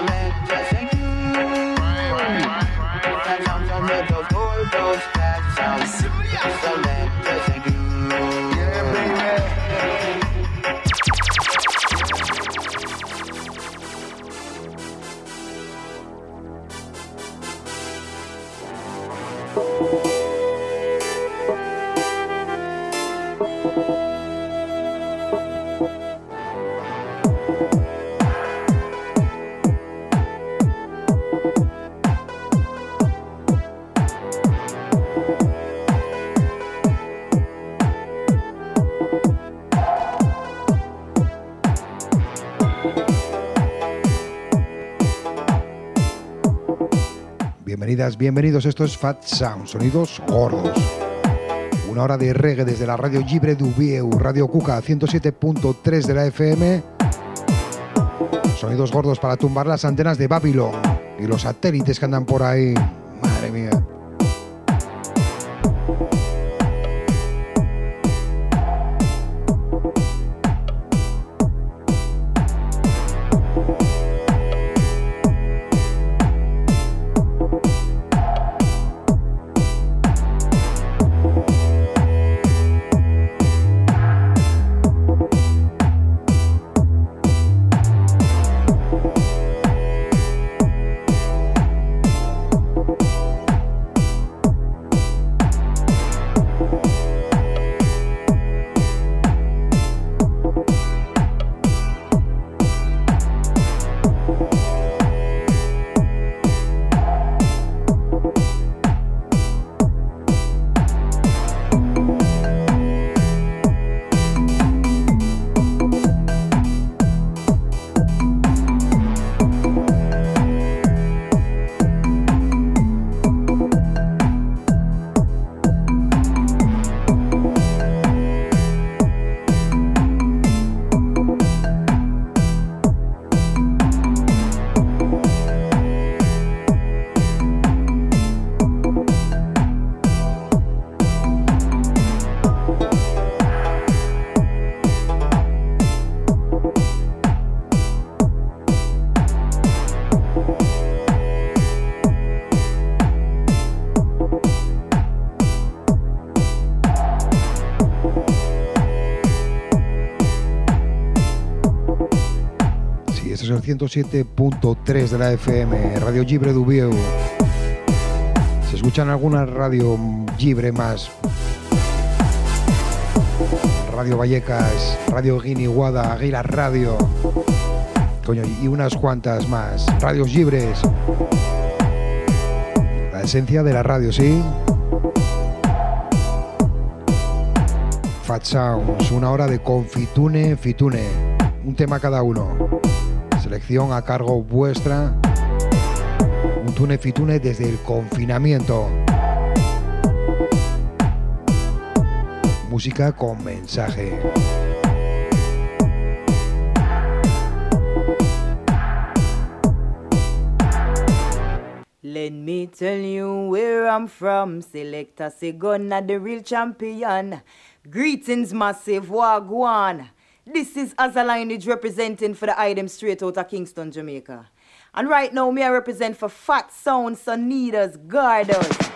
man. Bienvenidos. Esto es Fat Sound, sonidos gordos. Una hora de reggae desde la radio Libre Dubieu, Radio Cuca 107.3 de la FM. Sonidos gordos para tumbar las antenas de Babylon y los satélites que andan por ahí. Madre mía. 107.3 de la FM, Radio Libre Dubieu. Se escuchan algunas radio libre más. Radio Vallecas, Radio Guiniguada, Aguila Radio. Coño, y unas cuantas más. Radios libres. La esencia de la radio, ¿sí? Fat Sounds, una hora de confitune, fitune. Un tema cada uno selección a cargo vuestra. Un tune fitune desde el confinamiento. Música con mensaje. Let me tell you where I'm from. Selecta Segona, the real champion. Greetings, massive Wagwan. This is Azalineage representing for the item straight out of Kingston, Jamaica. And right now, me I represent for Fat Sound, Sonidas, Gardos.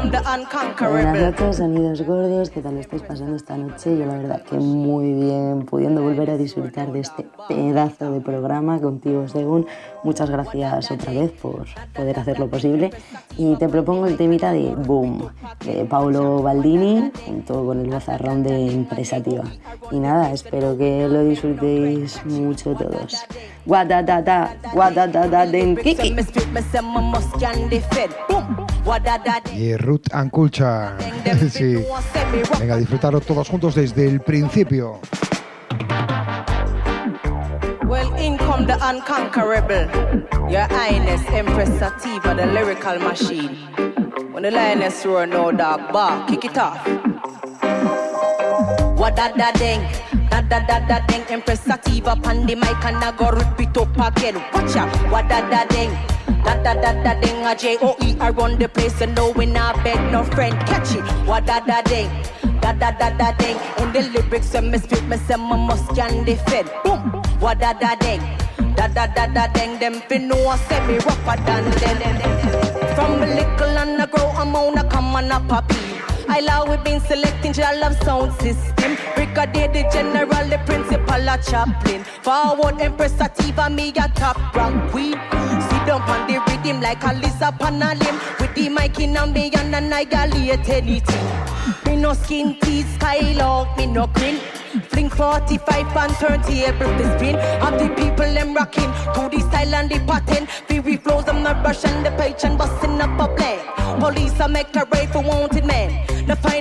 Buenas noches, sonidos gordos, ¿qué tal estáis pasando esta noche? Yo la verdad que muy bien, pudiendo volver a disfrutar de este pedazo de programa contigo, según. Muchas gracias otra vez por poder hacerlo posible. Y te propongo el temita de Boom, de Paulo Baldini, junto con el bozarrón de Empresativa. Y nada, espero que lo disfrutéis mucho todos. Guatatata, guatatata, den kiki. Y Ruth and Culture. sí. Venga, disfrutarlo todos juntos desde el principio. Well, in come the unconquerable. Your Highness, Empress Sativa, the lyrical machine. When the lioness roar, no dog bark, kick it off. What that da ding, da da da da ding, Empress Sativa, pan the mic and I go repeat up again. Watch out, what that da ding. Da da da da ding a J O E I run the place and no we not beg no friend catch it. What da da ding. Da da da da ding. In the lyrics, I me spit me say my must can defend. Boom. What da da ding, da da da da ding. Them fin know I say me rougher than them. From a little and I grow, I'm on a come on a puppy. I love we been selecting to love sound system. Brigadier the general, the principal, a chaplain. Forward Empress Sativa, me a top rock queen. Sit down on the rhythm like a lizard on a limb. With the mic in and me and annihilate anything. Me no skin teeth, skylock, me no grin. Fling 45 and turntable to spin. Of the people them rocking to the style and the pattern. Fury flows, I'm not rushing the page and busting up a blade. Police I make a raid for wanted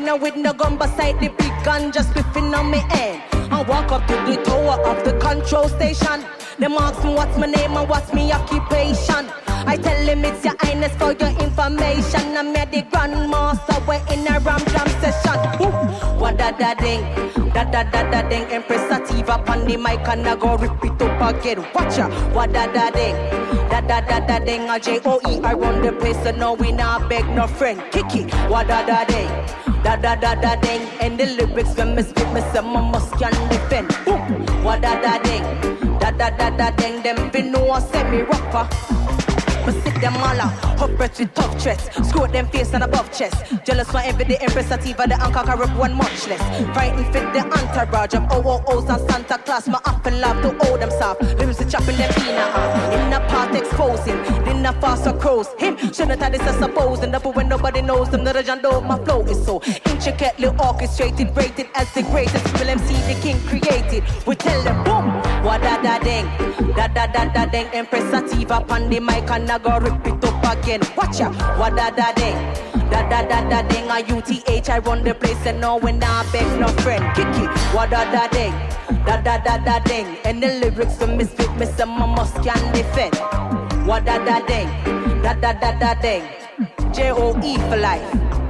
men. With no gun beside the big gun just whiffing on me end. I walk up to the tower of the control station. Them ask me what's my name and what's my occupation. I tell him it's your highness for your information. I'm the grandmaster, we're in a ram jam session. What da da ding, da da da da ding. Empress Sativa on the mic and I go rip it up again. Watch ya, what da da ding, da da da da ding. A J O E I run the place, so no we not beg no friend. Kiki, what da da ding. Da da da da ding, and the lyrics when me spit, me say my must can defend. Ooh, what da da ding, da da da da ding. Them fi know I say me rougher. Me sit them all up breath with tough threats. Screw them face and above chest. Jealous for every day, Empress Sativa, the anchor corrupt one much less. Frightened fit the entourage of OOOs and Santa Claus. My often love to hold them soft. Limbs to chopping them in off. In the part exposing, in the fast or crows. Him shouldn't have this as supposing. The when nobody knows them, the legend of my flow is so intricately orchestrated, rated as the greatest. Will MC the king created. We tell them boom, what da ding, da da da da ding. Empress Sativa on the mic and I go rip it up again. Watch ya, what da da ding. Da da da da ding, a UTH, I run the place and no when I beg no friend. Kiki, what da da ding, da da da da ding. And the lyrics for misfit, my must can defend. What da da ding, da da da da ding. J O E for life.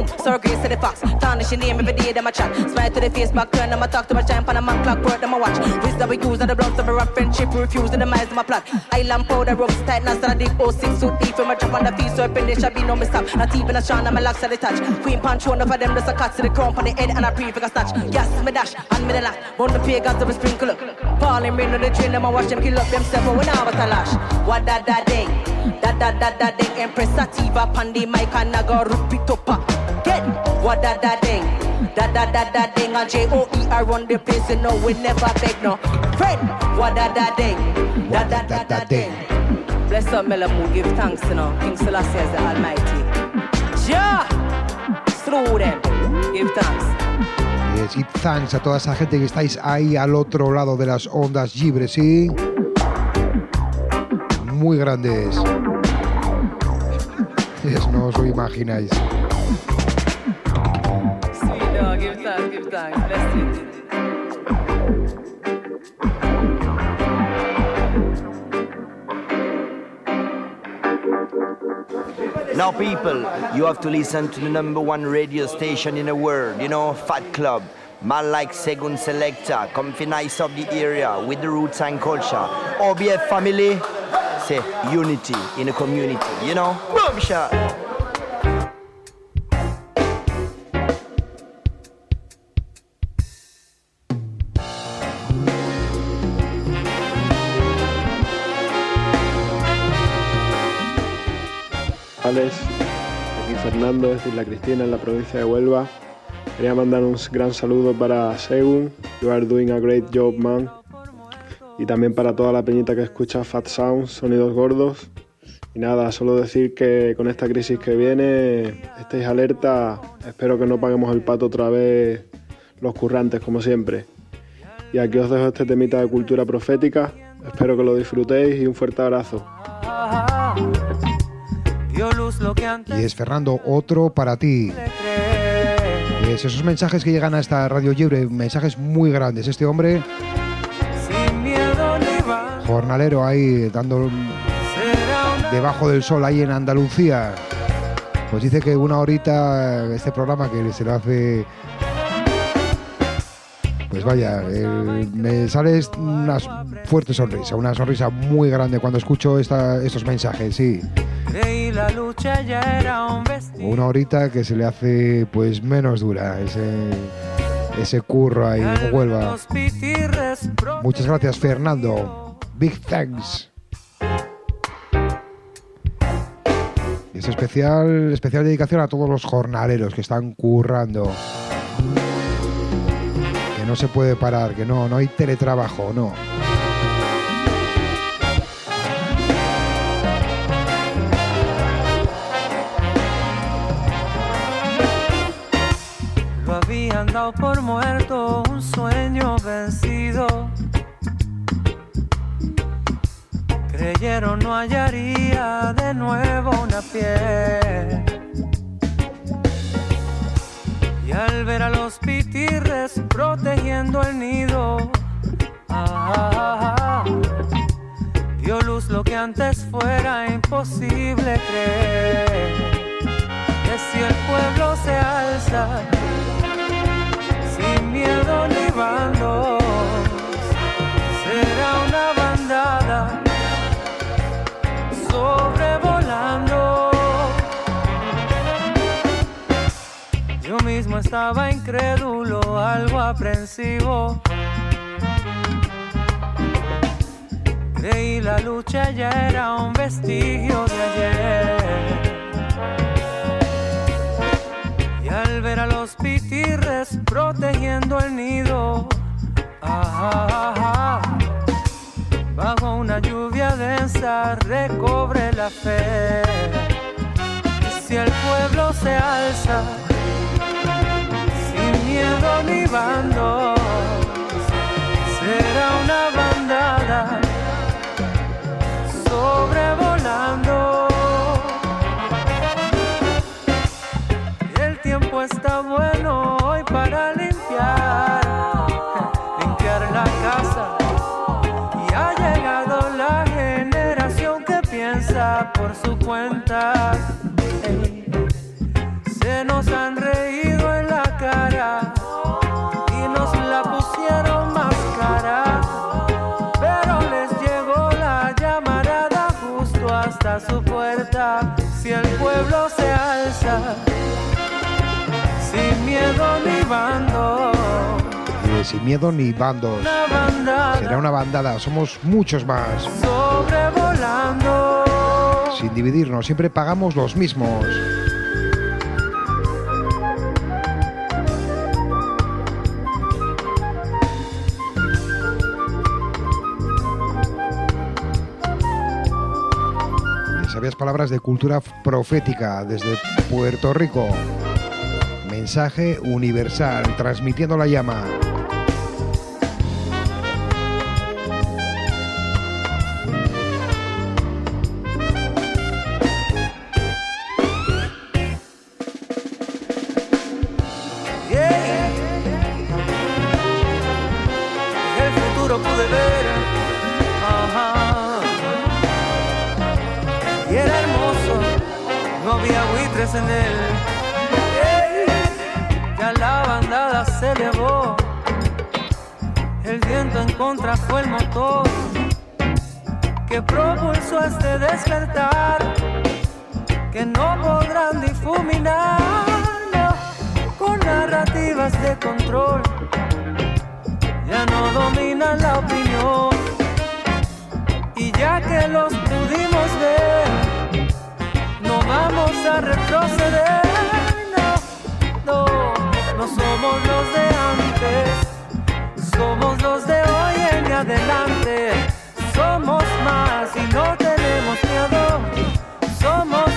Boom, so grace to the fox. Tarnish your name every day, them a chat. Smile to the face, back turn, them a talk to my giant, pan a man clock, work, them a watch. Wisdom we use, and the bloods of a rough friendship, refuse, and the minds of my plot. Island powder, ropes tight, now start a deep 06 suit deep, from a drop on the feet, so open, there shall be no mistake. Not even a shine, and my locks at the touch. Queen punch, one of them, just a cut to the crown, on the head, and a pre figure snatch. Yes, me dash, and me the lash. Burn the pagans, them sprinkle up. Falling rain on the drain, them a wash them, kill up themselves, when I was a lash. What da da ding, da da da da ding, Empress Sativa, Pandi, Mike, and I go rip it uh. Get what da da ding, da da da da ding. A J O E I run the place, you know we never beg no friend. What da da ding, da da da da ding. Bless up, Melamu, give thanks, you know. King Selassie is the Almighty. Ja, through them, give thanks. Yes, y thanks a toda esa gente que estáis ahí al otro lado de las ondas libres, ¿sí? Muy grandes. Yes, no os lo imagináis. Give thanks. Now, people, you have to listen to the number one radio station in the world, you know, Fat Club. Man like Segun Selector, comfy nice of the area with the roots and culture. OBF family, say unity in the community, you know? Boom shot. Alex, aquí Fernando desde Isla Cristina en la provincia de Huelva. Quería mandar un gran saludo para Segun, you are doing a great job man. Y también para toda la peñita que escucha Fat Sounds, sonidos gordos. Y nada, solo decir que con esta crisis que viene, estéis alerta, espero que no paguemos el pato otra vez los currantes como siempre. Y aquí os dejo este temita de cultura profética, espero que lo disfrutéis y un fuerte abrazo. Y es Fernando, otro para ti. Es esos mensajes que llegan a esta radio libre, mensajes muy grandes. Este hombre, jornalero ahí, dando debajo del sol ahí en Andalucía, pues dice que una horita este programa que se lo hace. Pues vaya, el- me sale una fuerte sonrisa, una sonrisa muy grande cuando escucho esta- estos mensajes, sí. Una horita que se le hace pues menos dura ese, ese curro ahí en Huelva. Muchas gracias, Fernando. Big thanks. Es especial, especial dedicación a todos los jornaleros que están currando. Que no se puede parar, que no, no hay teletrabajo, no. Dado por muerto un sueño vencido. Creyeron no hallaría de nuevo una piel. Y al ver a los pitirres protegiendo el nido, ah, dio luz lo que antes fuera imposible creer. Que si el pueblo se alza, miedo ni bandos. Será una bandada sobrevolando. Yo mismo estaba incrédulo, algo aprensivo. Creí la lucha ya era un vestigio de ayer. al ver a los pitirres protegiendo el nido, bajo una lluvia densa recobre la fe. Si el pueblo se alza, sin miedo ni bandos, será una bandada sobrevolando. está bueno Se nos han reído en la cara y nos la pusieron más cara. Pero les llegó la llamarada justo hasta su puerta. Si el pueblo se alza sin miedo ni bando. sin miedo ni bandos. Será una bandada, somos muchos más. Sobrevolando. Sin dividirnos, siempre pagamos los mismos. Sabias palabras de cultura profética desde Puerto Rico mensaje universal, transmitiendo la llama. En él la bandada se elevó. El viento en contra fue el motor que propulsó este despertar que no podrán difuminar con narrativas de control. Ya no dominan la opinión y ya que los pudimos ver, vamos a retroceder. No, no no somos los de antes, somos los de hoy en adelante. Somos más y no tenemos miedo, somos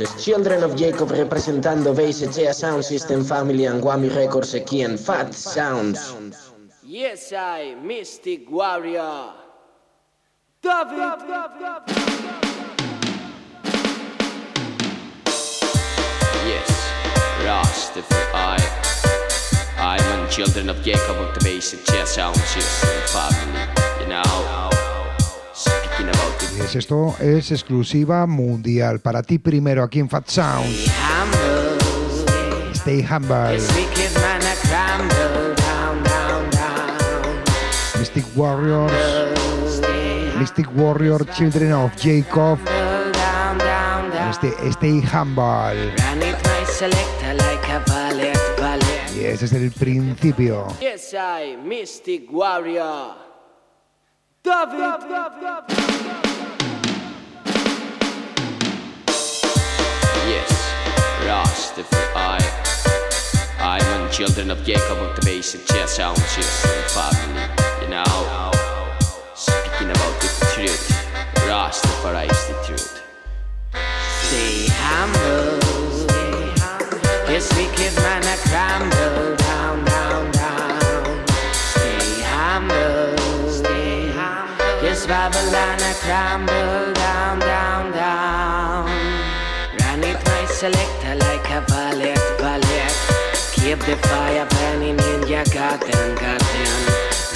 Esto Children of Jacob representando VSG Sound System Family and Wami Records aquí en Fat Sounds. Yes, I, Mystic Warrior. David. Yes, Rastafari. I'm on Children of Jacob of the VSG Sound System Family. You know. Es esto es exclusiva mundial para ti primero aquí en Fat Sound. Stay Humble. Mystic Warriors. Mystic Warrior, Children of Jacob. Este Stay Humble. Y ese es el principio. Yes, I, Mystic Warrior. David. Rastafari. I'm on children of Jacob of the basic chess system family. You know, speaking about the truth. Rastafari is the truth. Stay humble. This wicked man a crumble down, down, down. Stay humble. Stay humble. This Babylon a crumble the fire burning in your garden, garden.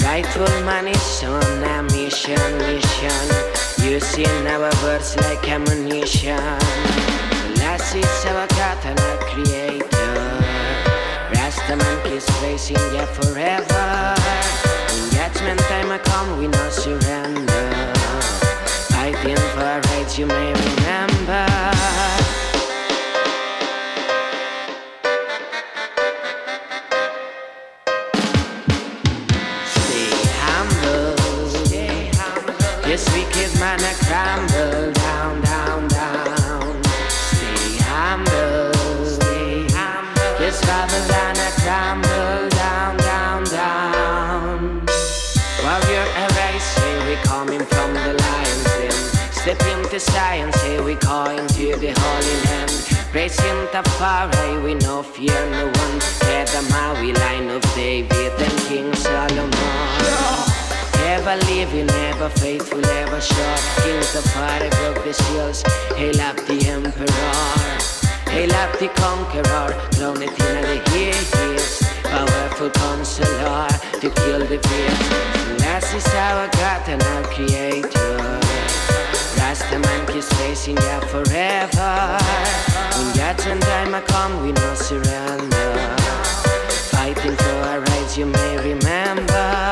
Rightful man is on a mission, mission. Using our words like ammunition. Last is our our creator. Rastaman kiss facing ya forever. When judgment time I come, we no surrender. Fighting for rights, you may Racing Tafari, we no fear no one. Head the Maui line of David and King Solomon. Ever living, ever faithful, ever sure. King Tafari broke the seals. Hail up the emperor. Hail up the conqueror. Crown it in the. Powerful counselor to kill the fear. Last is our God and our creator. Rastaman kiss facing ya forever. When judgment time I come, we no surrender. Fighting for our rights, you may remember.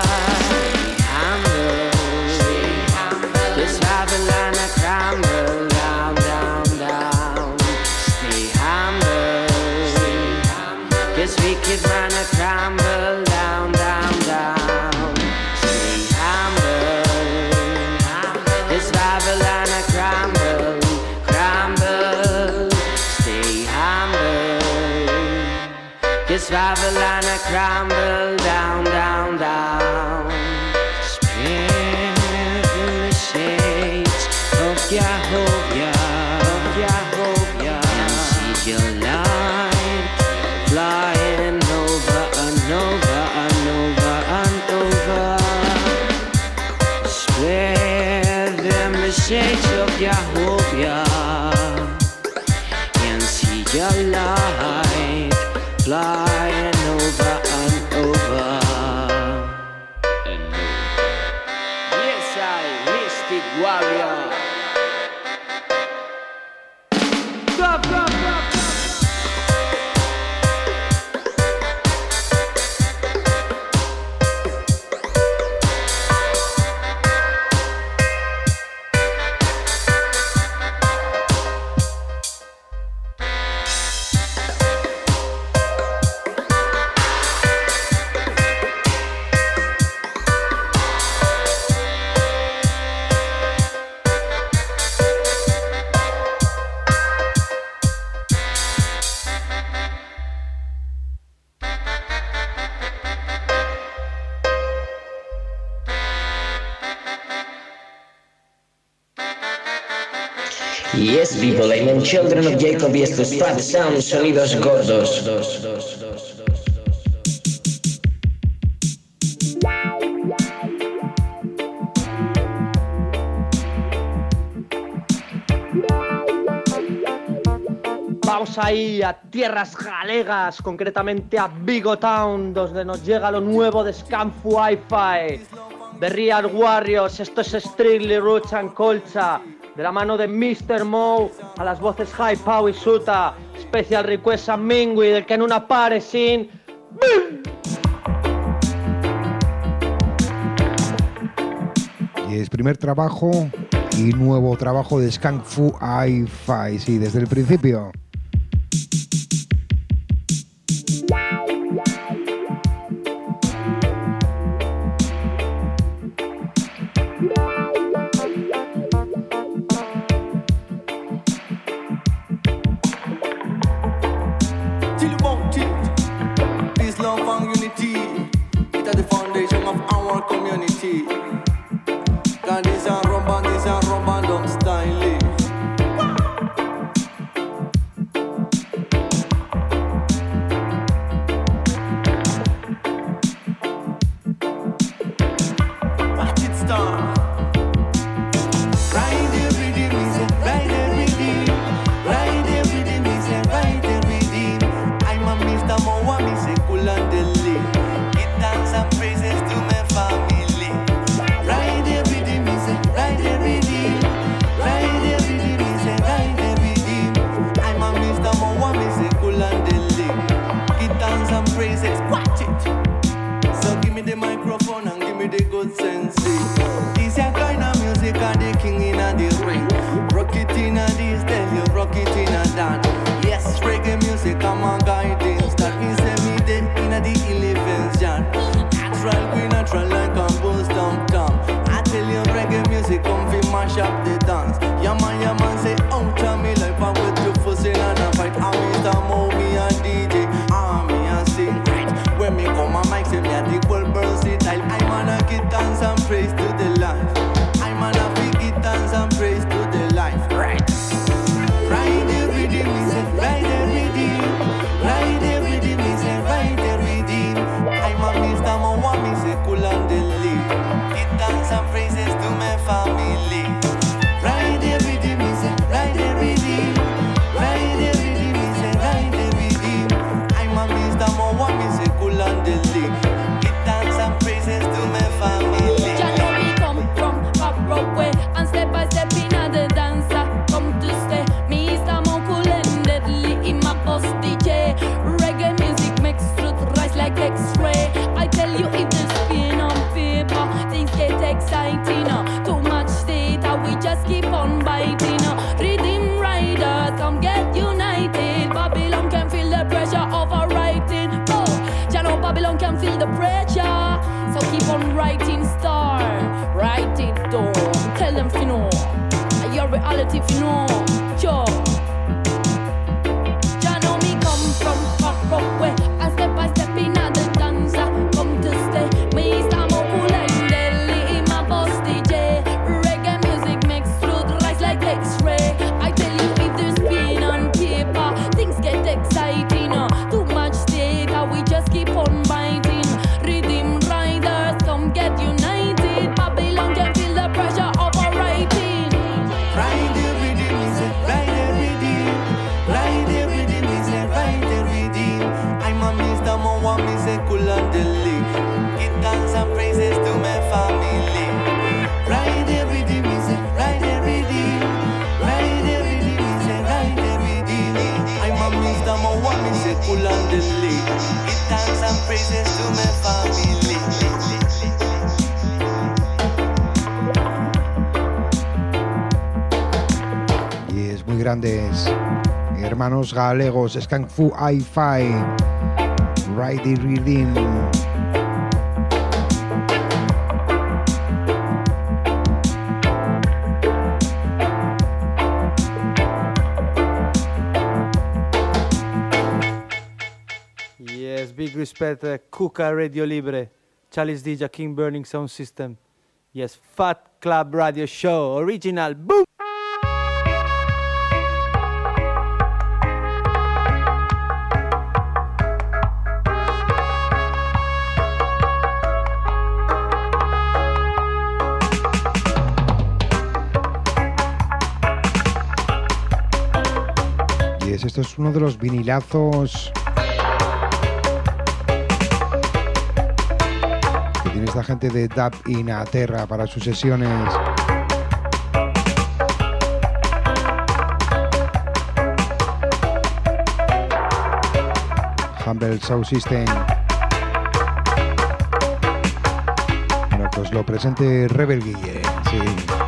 Esto es Fat Sound, sonidos gordos. Vamos ahí a tierras galegas, concretamente a Vigo Town, donde nos llega lo nuevo de Scam Wi-Fi. The Real Warriors, esto es Strictly Roots and Colcha, de la mano de Mr. Moe, a las voces High Pow y Suta, Special Request a Mingui, del que en una pare sin... Y es primer trabajo y nuevo trabajo de Skunk Fu Hi-Fi, sí, desde el principio. tive nome hermanos galegos, Skankfu Hi-Fi, Righty Redeem. Yes, big respect, eh, uh, Kuka Radio Libre, Chalice DJ, King Burning Sound System. Yes, Fat Club Radio Show, original, boom! Esto es uno de los vinilazos que tiene esta gente de Dub Inaterra para sus sesiones. Humble Sound System. Bueno, pues lo presente Rebel Guille. Sí.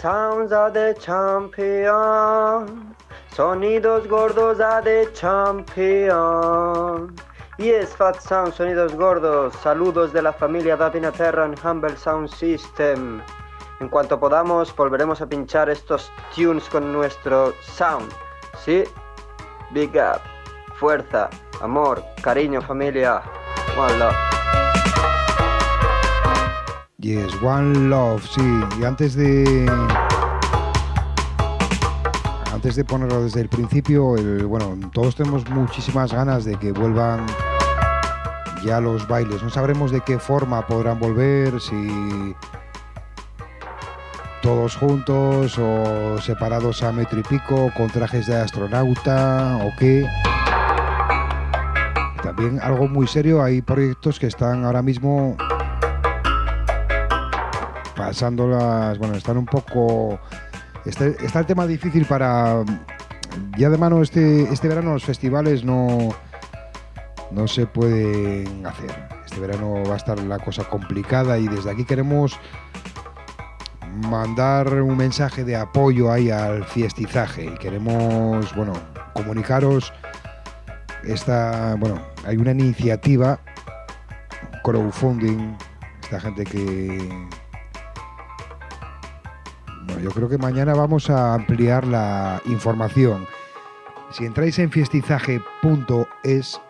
Sounds the champion. Sonidos gordos are the champion. Yes, Fat Sound, sonidos gordos. Saludos de la familia Davina Terra en Humble Sound System. En cuanto podamos, volveremos a pinchar estos tunes con nuestro sound. ¿Sí? Big up. Fuerza, amor, cariño, familia. One. Yes, One Love, sí. Y antes de. Antes de ponerlo desde el principio, bueno, todos tenemos muchísimas ganas de que vuelvan ya los bailes. No sabremos de qué forma podrán volver, si todos juntos o separados a metro y pico, con trajes de astronauta o qué. También algo muy serio, hay proyectos que están ahora mismo pasándolas, bueno, están un poco... Está, está el tema difícil para... Ya de mano este, este verano los festivales no, no se pueden hacer. Este verano va a estar la cosa complicada y desde aquí queremos mandar un mensaje de apoyo ahí al fiestizaje y queremos, bueno, comunicaros esta, bueno, hay una iniciativa crowdfunding, esta gente que yo creo que mañana vamos a ampliar la información. Si entráis en fiestizaje.es,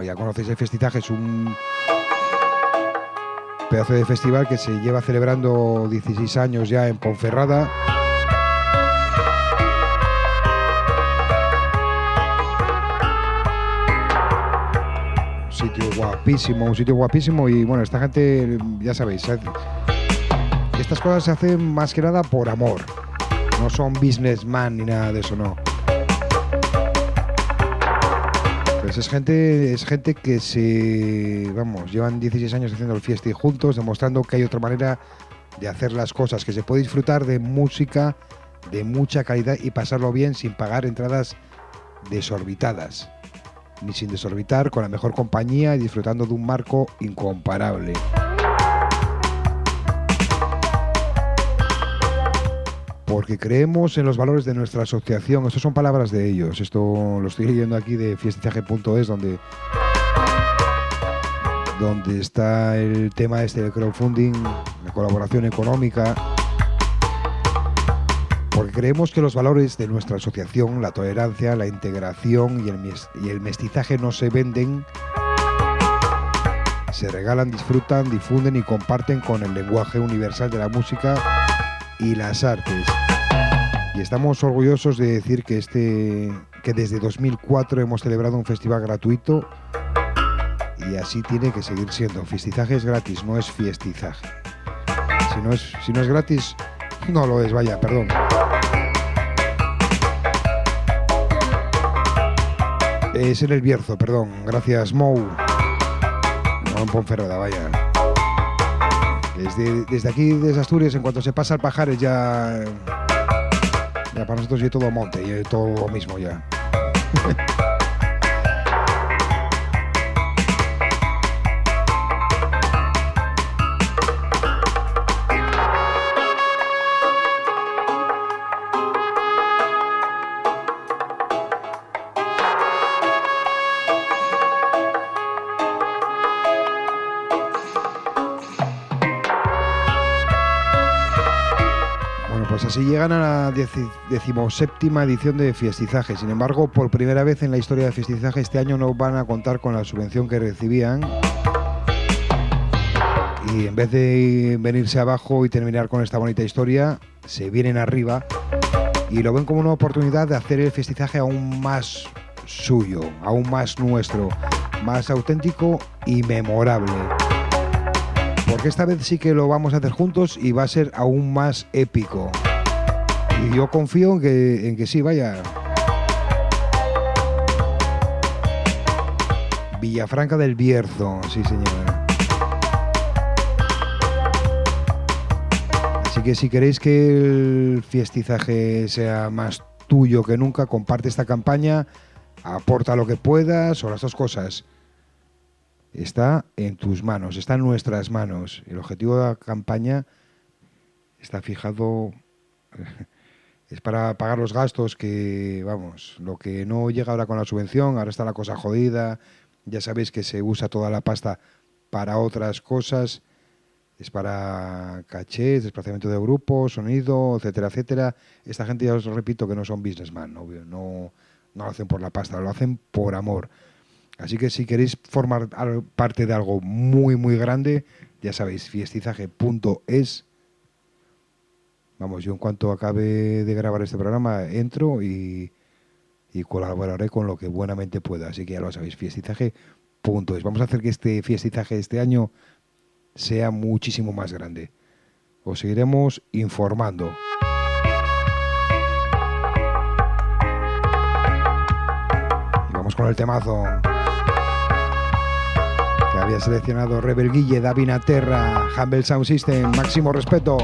ya conocéis el fiestizaje, es un pedazo de festival que se lleva celebrando 16 años ya en Ponferrada. Un sitio guapísimo, un sitio guapísimo y bueno, esta gente, ya sabéis, estas cosas se hacen más que nada por amor. No son businessman ni nada de eso, no. Pues es gente, es gente que se, vamos, llevan 16 años haciendo el fiesti juntos, demostrando que hay otra manera de hacer las cosas, que se puede disfrutar de música de mucha calidad y pasarlo bien sin pagar entradas desorbitadas, ni sin desorbitar, con la mejor compañía y disfrutando de un marco incomparable. Porque creemos en los valores de nuestra asociación. Estas son palabras de ellos. Esto lo estoy leyendo aquí de fiestizaje.es, donde, donde está el tema este del crowdfunding, la colaboración económica. Porque creemos que los valores de nuestra asociación, la tolerancia, la integración y el, mes- y el mestizaje no se venden, se regalan, disfrutan, difunden y comparten con el lenguaje universal de la música y las artes. Y estamos orgullosos de decir que este que desde 2004 hemos celebrado un festival gratuito y así tiene que seguir siendo. Fiestizaje es gratis, no es fiestizaje. Si no es, si no es gratis, no lo es, vaya, perdón. Es en el Bierzo, perdón. Gracias, Mou. No en Ponferrada, vaya. Desde, aquí, desde Asturias, en cuanto se pasa al Pajares, ya. Ya para nosotros ya todo monte, ya todo lo mismo ya. así llegan a la decimoséptima edición de Fiestizaje. Sin embargo, por primera vez en la historia de Fiestizaje este año no van a contar con la subvención que recibían. Y en vez de venirse abajo y terminar con esta bonita historia, se vienen arriba y lo ven como una oportunidad de hacer el Fiestizaje aún más suyo, aún más nuestro, más auténtico y memorable. Porque esta vez sí que lo vamos a hacer juntos y va a ser aún más épico. Y yo confío en que, en que sí, vaya. Villafranca del Bierzo, sí señor. Así que si queréis que el fiestizaje sea más tuyo que nunca, comparte esta campaña aporta lo que puedas o las dos cosas. Está en tus manos, está en nuestras manos. El objetivo de la campaña está fijado, es para pagar los gastos que, vamos, lo que no llega ahora con la subvención, ahora está la cosa jodida, ya sabéis que se usa toda la pasta para otras cosas, es para cachés, desplazamiento de grupos, sonido, etcétera, etcétera. Esta gente, ya os repito, que no son businessman, obvio, no, no lo hacen por la pasta, lo hacen por amor. Así que si queréis formar parte de algo muy, muy grande, ya sabéis, fiestizaje.es. Vamos, yo en cuanto acabe de grabar este programa, entro y, colaboraré con lo que buenamente pueda. Así que ya lo sabéis, fiestizaje.es. Vamos a hacer que este fiestizaje este año sea muchísimo más grande. Os seguiremos informando. Y vamos con el temazo que había seleccionado Rebel Guille, Davina Terra, Humble Sound System, máximo respeto.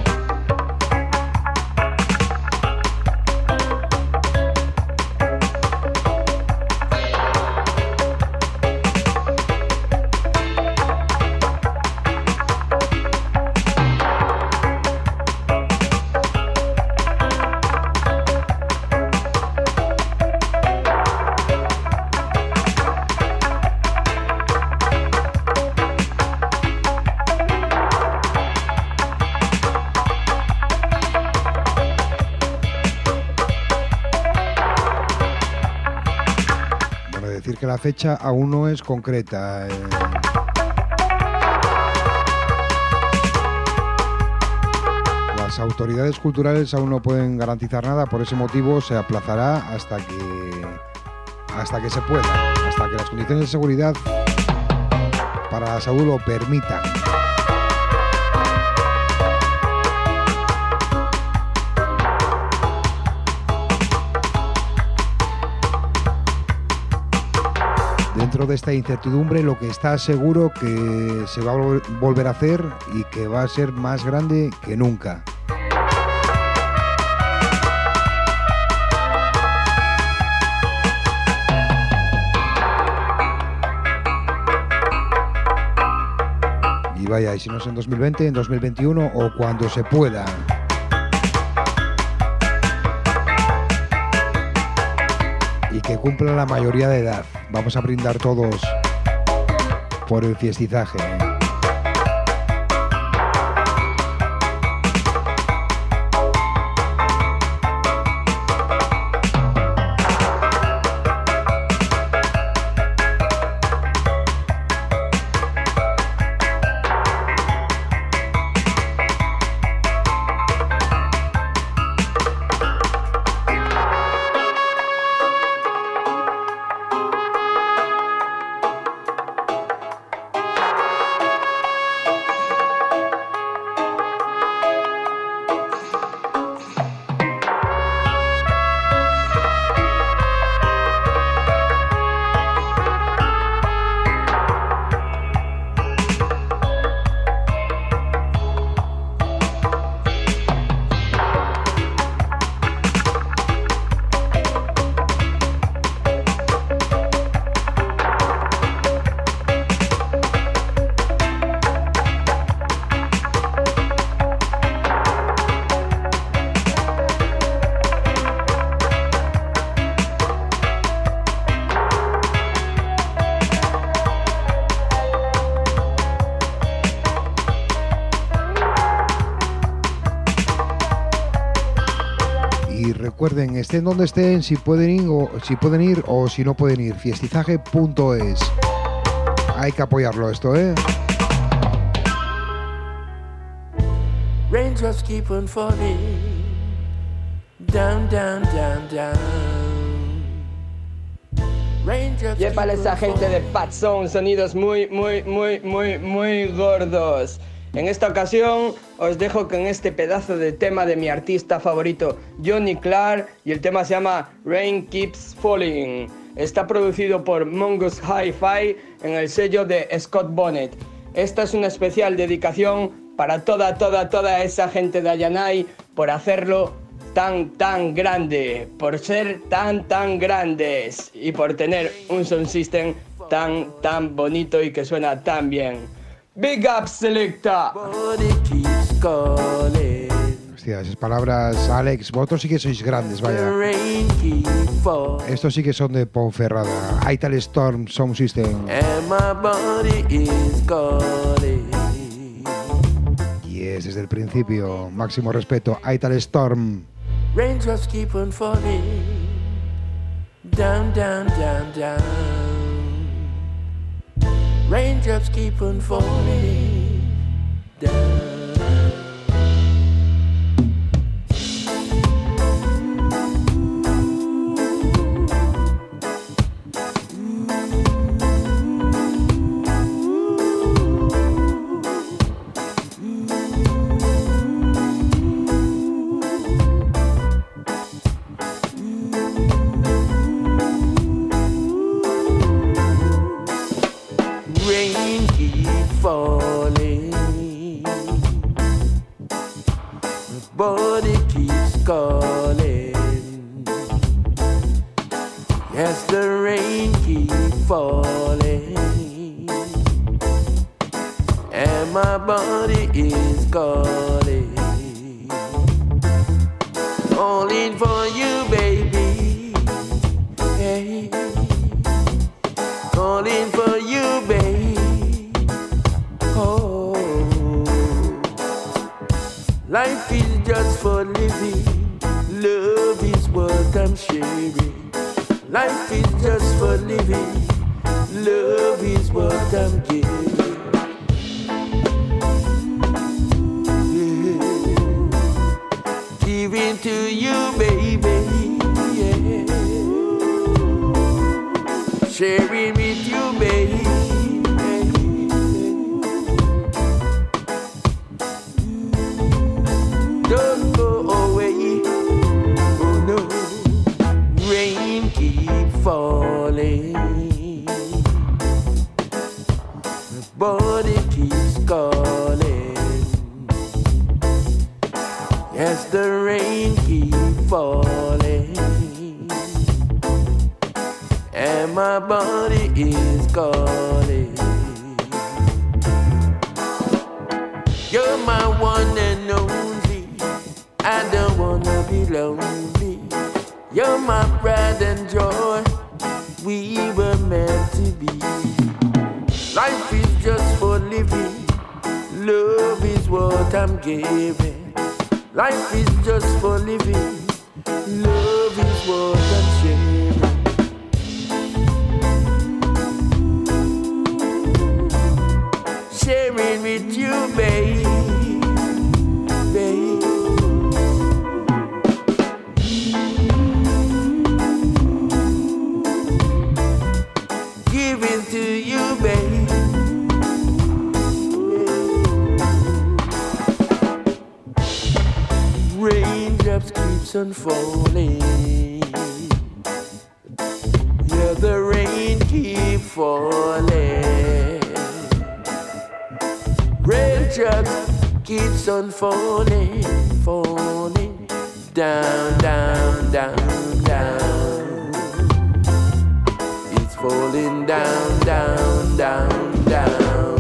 Fecha aún no es concreta. eh. Las autoridades culturales aún no pueden garantizar nada, por ese motivo se aplazará hasta que hasta que se pueda, hasta que las condiciones de seguridad para la salud lo permitan. Dentro de esta incertidumbre, lo que está seguro que se va a vol- volver a hacer y que va a ser más grande que nunca. Y vaya, y si no es en 2020, en 2021 o cuando se pueda. Y que cumpla la mayoría de edad. Vamos a brindar todos por el fiestizaje. Recuerden, estén donde estén, si pueden ir o si pueden ir o si no pueden ir, fiestizaje.es. Hay que apoyarlo esto, ¿eh? Raindrops keep on falling. Down, down, down, down. Raindrops keep Yépale on esa gente de Sound, sonidos muy, muy, muy, muy, muy gordos. En esta ocasión os dejo con este pedazo de tema de mi artista favorito, Johnny Clark, y el tema se llama Rain Keeps Falling. Está producido por Mongoose Hi-Fi en el sello de Scott Bonnet. Esta es una especial dedicación para toda, toda, toda esa gente de Ayanay por hacerlo tan, tan grande, por ser tan, tan grandes y por tener un sound system tan, tan bonito y que suena tan bien. Big up, Selecta. Hostia, esas palabras, Alex, vosotros sí que sois grandes, vaya. Estos sí que son de Ponferrada. Ital Storm Sound System. And my body is calling. Y es desde el principio, máximo respeto, Ital Storm. Raindrops keep on falling. Down, down, down, down. Raindrops keep on falling. Down. I'm giving. Life is just for living. Love is what I'm sharing. Keeps on falling. Yeah, the rain keep falling. Raindrops keeps on falling, falling down, down, down, down. It's falling down, down, down, down.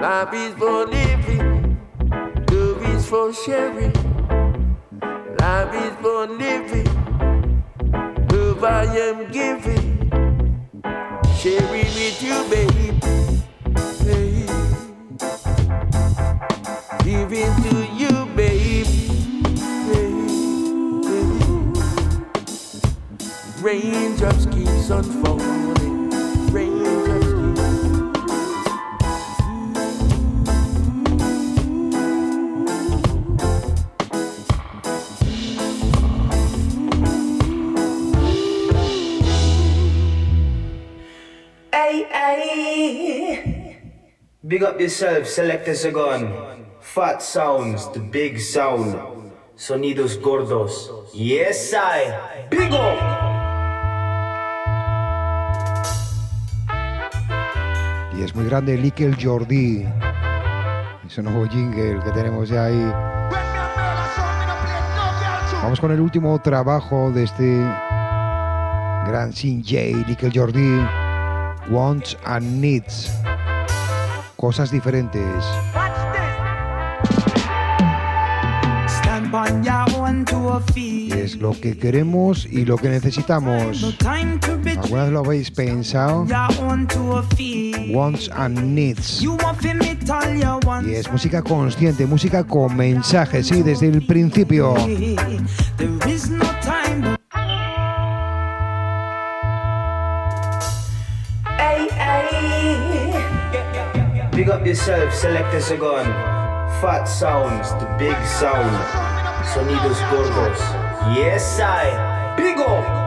Life is for living, for sharing. Life is for living, love I am giving. Sharing with you, baby. Giving to you, baby. Raindrops keeps on falling. Big up yourself, select a gun. Fat sounds, the big sound. Sonidos gordos. Yes, I. Big up. Y es muy grande Likel Jordi. Ese nuevo jingle que tenemos ya ahí. Vamos con el último trabajo de este gran Sin J, Nickel Jordi, Wants and Needs. Cosas diferentes. Feet. Es lo que queremos y lo que necesitamos. ¿Alguna vez lo habéis pensado? Wants and Needs. Y es música consciente, música con mensaje, sí, desde el principio. Big up yourself, select a gun. Fat sounds, the big sound. Sonidos gordos. Yes, I. Big up.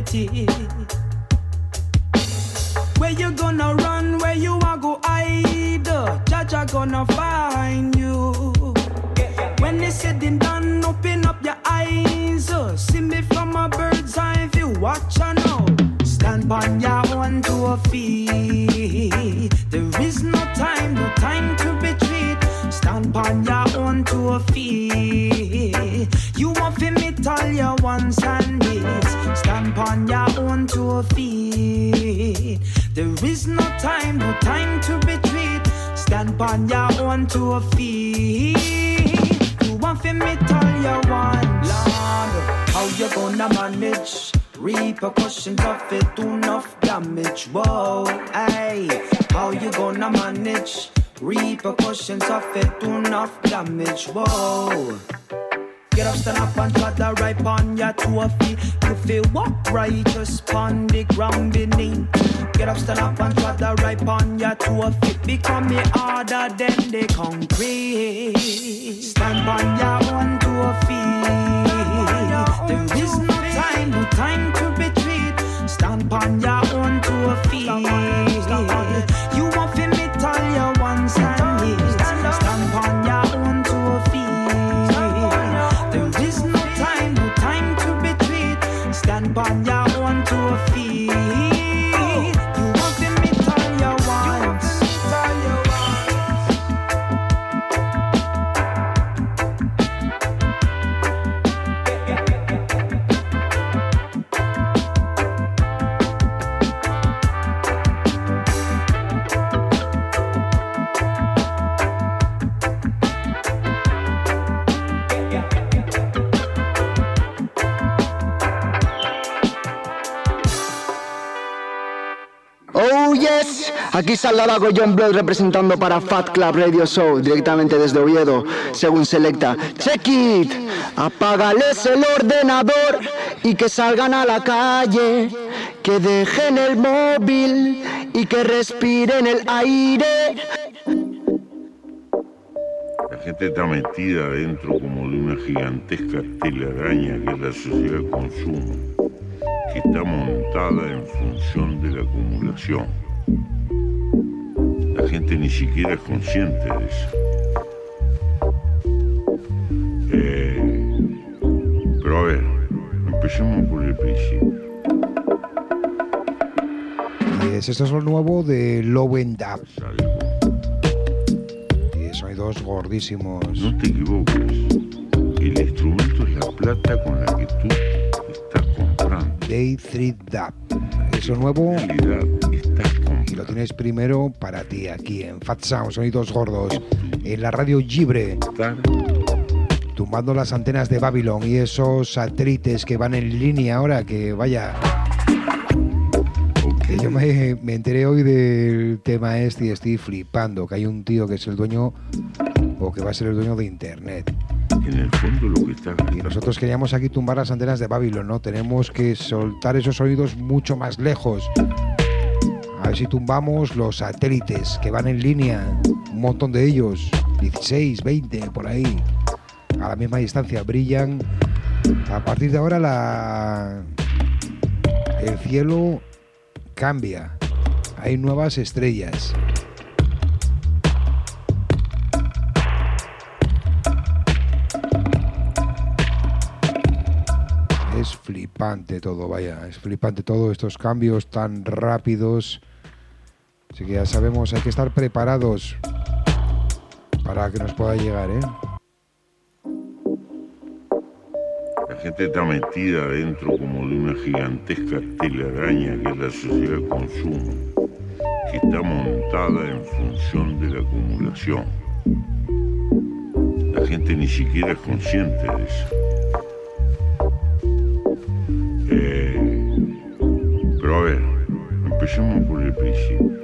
Priority? Where you gonna run? Where you are go hide? Jaja gonna find you. When they said and done, open up your eyes. See me from a bird's eye view. Watch out now. Stand on your own two feet. There is no time, no time to retreat. Stand on your own two feet. You want me tell you once and. Stand on your own two feet. There is no time, no time to retreat. Stand on your own two feet. You want for me tell you once. Lord, how you gonna manage? Repercussions of it, enough damage. Whoa, hey, how you gonna manage? Repercussions of it, enough damage. Whoa. Get up, stand up and try the right on your two feet. You feel walk righteous on the ground beneath. Get up, stand up and try the right on your two feet. Become me harder than the concrete. Stand on your own two feet. There is no time, no time to retreat. Stand on your own two feet. Aquí Saladago John Blood representando para Fat Club Radio Show directamente desde Oviedo, según selecta. Check it, apágales el ordenador y que salgan a la calle, que dejen el móvil y que respiren el aire. La gente está metida dentro como de una gigantesca telaraña que es la sociedad de consumo, que está montada en función de la acumulación. La gente ni siquiera es consciente de eso. Eh, pero a ver, empecemos por el principio. Y es, esto es lo nuevo de Low End Up. Y sonidos gordísimos. No te equivoques. El instrumento es la plata con la que tú estás comprando. Day 3 Dub. Es lo nuevo. Y lo tienes primero para ti aquí en Fat Sound, sonidos gordos, en la radio Libre. Tumbando las antenas de Babylon y esos satélites que van en línea ahora, que vaya. Yo me, me enteré hoy del tema este y estoy flipando, que hay un tío que es el dueño o que va a ser el dueño de internet. En el fondo lo que está Y nosotros queríamos aquí tumbar las antenas de Babylon, ¿no? Tenemos que soltar esos sonidos mucho más lejos. A ver si tumbamos los satélites que van en línea, un montón de ellos, 16, 20, por ahí, a la misma distancia, brillan. A partir de ahora la... el cielo cambia, hay nuevas estrellas. Es flipante todo, vaya, es flipante todo, estos cambios tan rápidos. Así que ya sabemos, hay que estar preparados para que nos pueda llegar, ¿eh? La gente está metida dentro como de una gigantesca telaraña que es la sociedad de consumo, que está montada en función de la acumulación. La gente ni siquiera es consciente de eso. Eh, pero a ver, empecemos por el principio.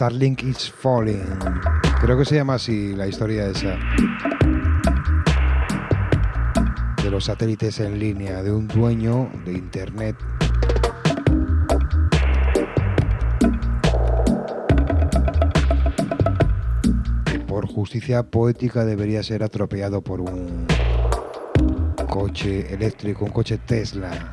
Starlink is Falling. Creo que se llama así la historia esa. De los satélites en línea, de un dueño de Internet. que por justicia poética debería ser atropellado por un coche eléctrico, un coche Tesla.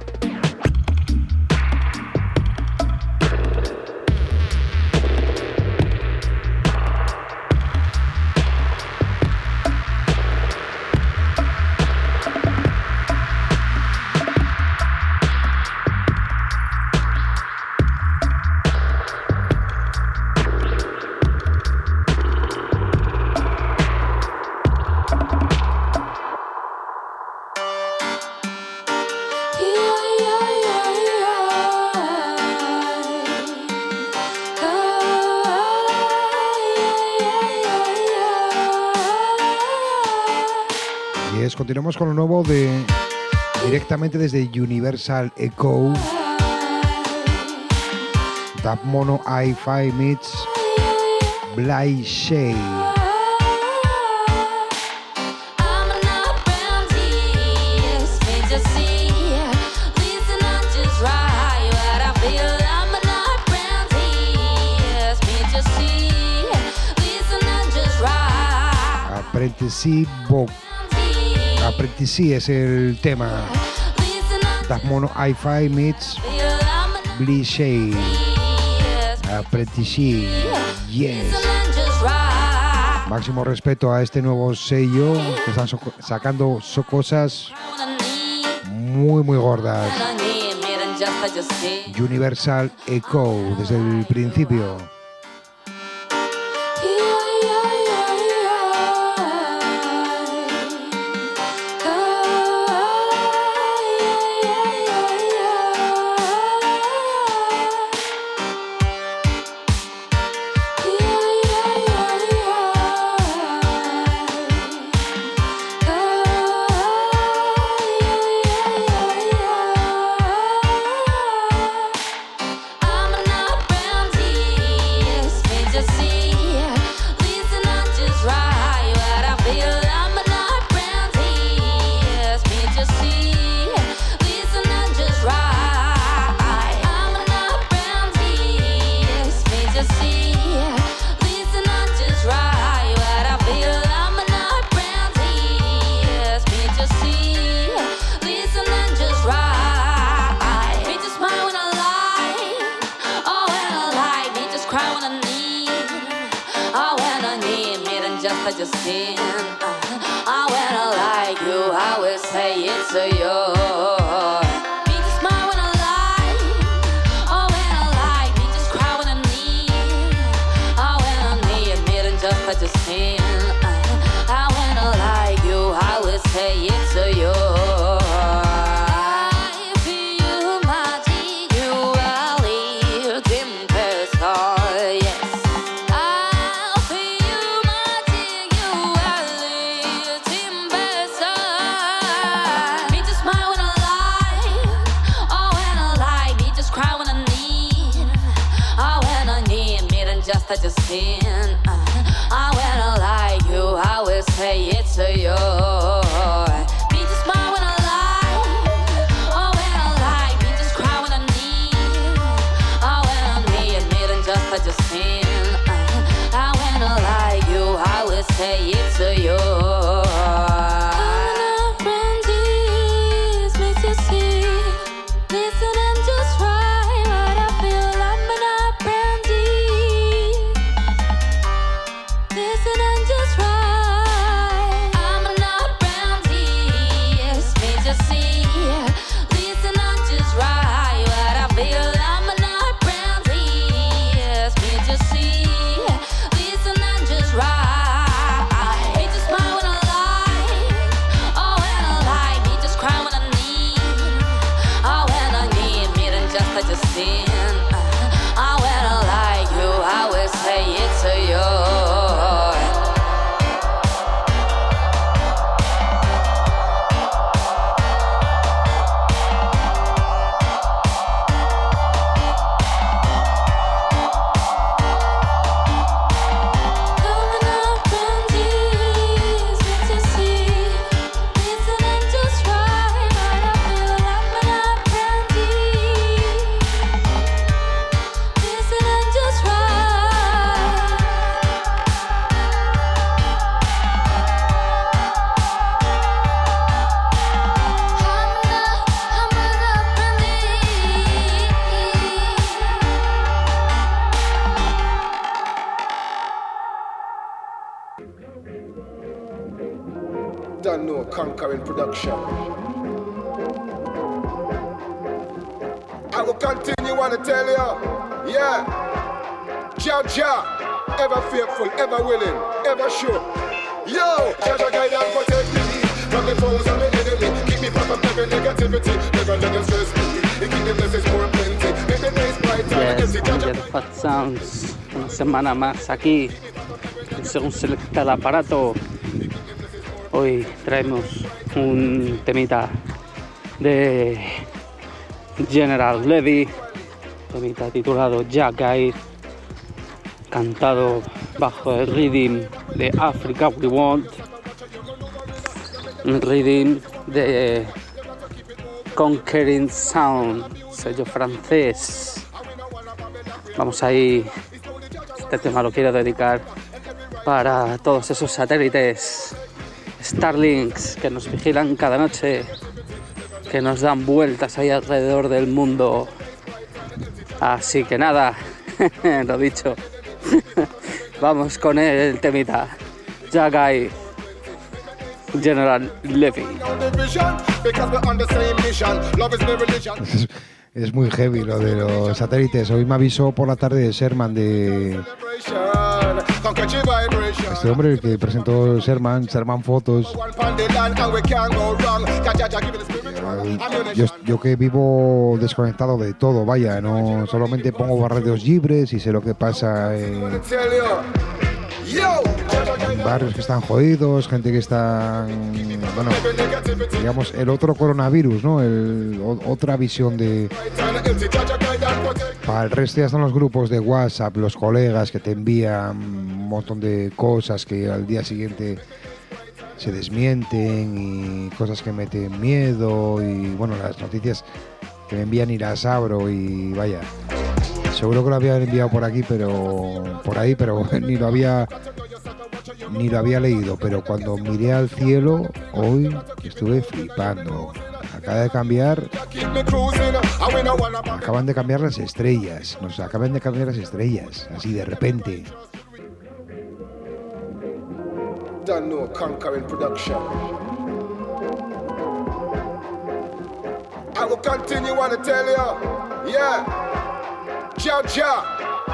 con lo nuevo de directamente desde Universal Echo. Tap Mono i5 meets Bly Shade. Aprendiz Boca. Aprendicí es el tema. Das Mono hi meets Blissey. Aprendicí. Yes. Máximo respeto a este nuevo sello que están so sacando cosas muy, muy gordas. Universal Echo desde el principio. Yeah. Conquering production. I will continue on to tell you, yeah, Jaja, ever faithful, ever willing, ever sure. Yo, Jaja guide and protect me from the foes of the enemy. Keep me from every negativity, never let them stress me. Keep the blessings more plenty. Make the days brighter. Yes, Fat Sounds, una semana más aquí. Un selecta el aparato. Hoy traemos un temita de General Levy, temita titulado Jack Eyes, cantado bajo el rhythm de Africa We Want, un rhythm de Conquering Sound, sello francés. Vamos ahí, este tema lo quiero dedicar para todos esos satélites Starlinks que nos vigilan cada noche, que nos dan vueltas ahí alrededor del mundo. Así que nada, lo dicho, vamos con el temita. Jagai, General Levy. Es, es muy heavy lo de los satélites. Hoy me avisó por la tarde de Sherman de. Este hombre que presentó Sherman, Sherman Fotos. Yo, que vivo desconectado de todo, vaya, no solamente pongo radios libres y sé lo que pasa en, barrios que están jodidos, gente que está, digamos, el otro coronavirus, ¿no? El, otra visión de... Para el resto ya están los grupos de WhatsApp, los colegas que te envían un montón de cosas que al día siguiente se desmienten y cosas que meten miedo y bueno, las noticias que me envían y las abro y vaya. Seguro que lo habían enviado por aquí, pero por ahí, pero ni lo había ni lo había leído, pero cuando miré al cielo hoy estuve flipando. Acaba de cambiar. Acaban de cambiar las estrellas, nos acaban de cambiar las estrellas, así de repente. I will continue on to tell you, yeah.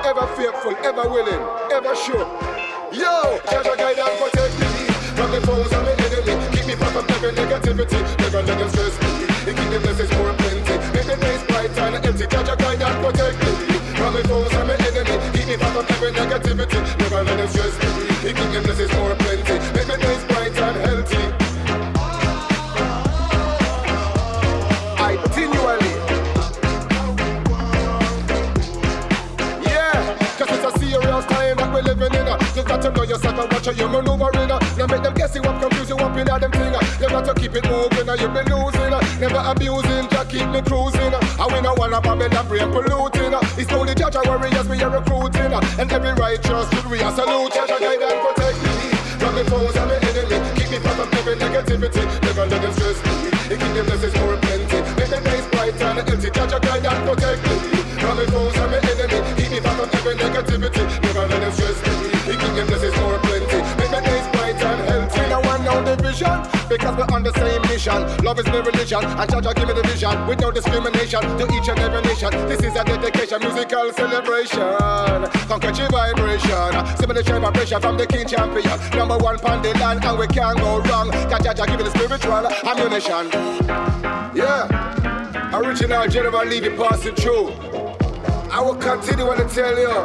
Ever faithful, ever willing, ever sure. Yo, Jah guide and protect me from the foes and the enemy. Keep me far from every negativity, never let them stress me. He keep the blessings more plenty, make the days bright and empty. Jah guide and protect me from the foes and the enemy. Keep me far from every negativity, never let them stress me. He keep the blessings more You got to know yourself and watch how you maneuvering. uh. Now make them guess you up, confuse you up in them thing. You got to keep it moving, uh. you've been losing. Never abusing, just keep me cruising. uh. And we no wanna Babylon brain polluting. It's only judge our warriors we are recruiting. And every righteous good we are salute. Judge guide and protect me from the foes and the enemy. Keep me from every negativity. Never let them stress me. He keep the blessings more plenty. Make the days bright and healthy. Judge guide and protect me from the foes mission. Love is my religion, and Jah Jah give me the vision with no discrimination to each and every nation. This is a dedication, musical celebration. Conquer your vibration. My pressure from the king champion. Number one pound the land, and we can't go wrong. Jah Jah give me the spiritual ammunition. Yeah, original General Levy passing through. I will continue to tell you.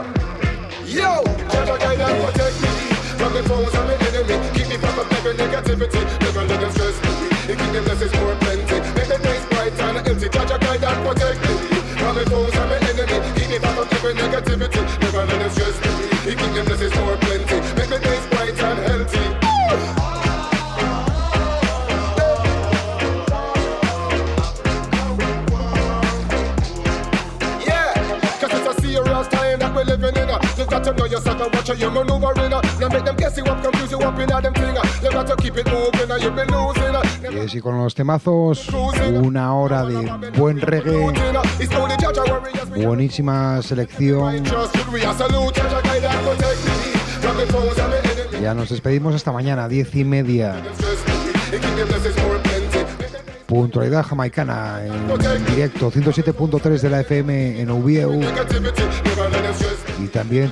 Yo, Jah Jah guide and protect me from the foes and the enemy. Keep me from every negativity. Never let them stress me. He keep the blessings more plenty. Make the days bright and healthy. Jah Jah guide and protect me from the foes and the enemy. Keep me from every negativity. Never let them stress me. He keep the blessings more plenty. Make the days bright and healthy. Yeah, cause it's a serious time that we're living in. uh. You got to know yourself and watch how you maneuvering. Now make them guess you up, Y así con los temazos, una hora de buen reggae, buenísima selección. Ya nos despedimos hasta mañana, diez y media. Puntualidad jamaicana en directo, 107.3 de la FM en me. y también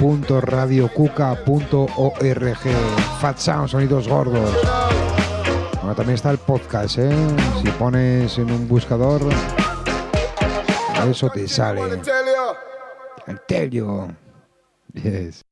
www.radiocuca.org. Fat Sound, sonidos gordos. Bueno, también está el podcast, ¿eh? Si pones en un buscador, eso te sale. Tell you. Yes.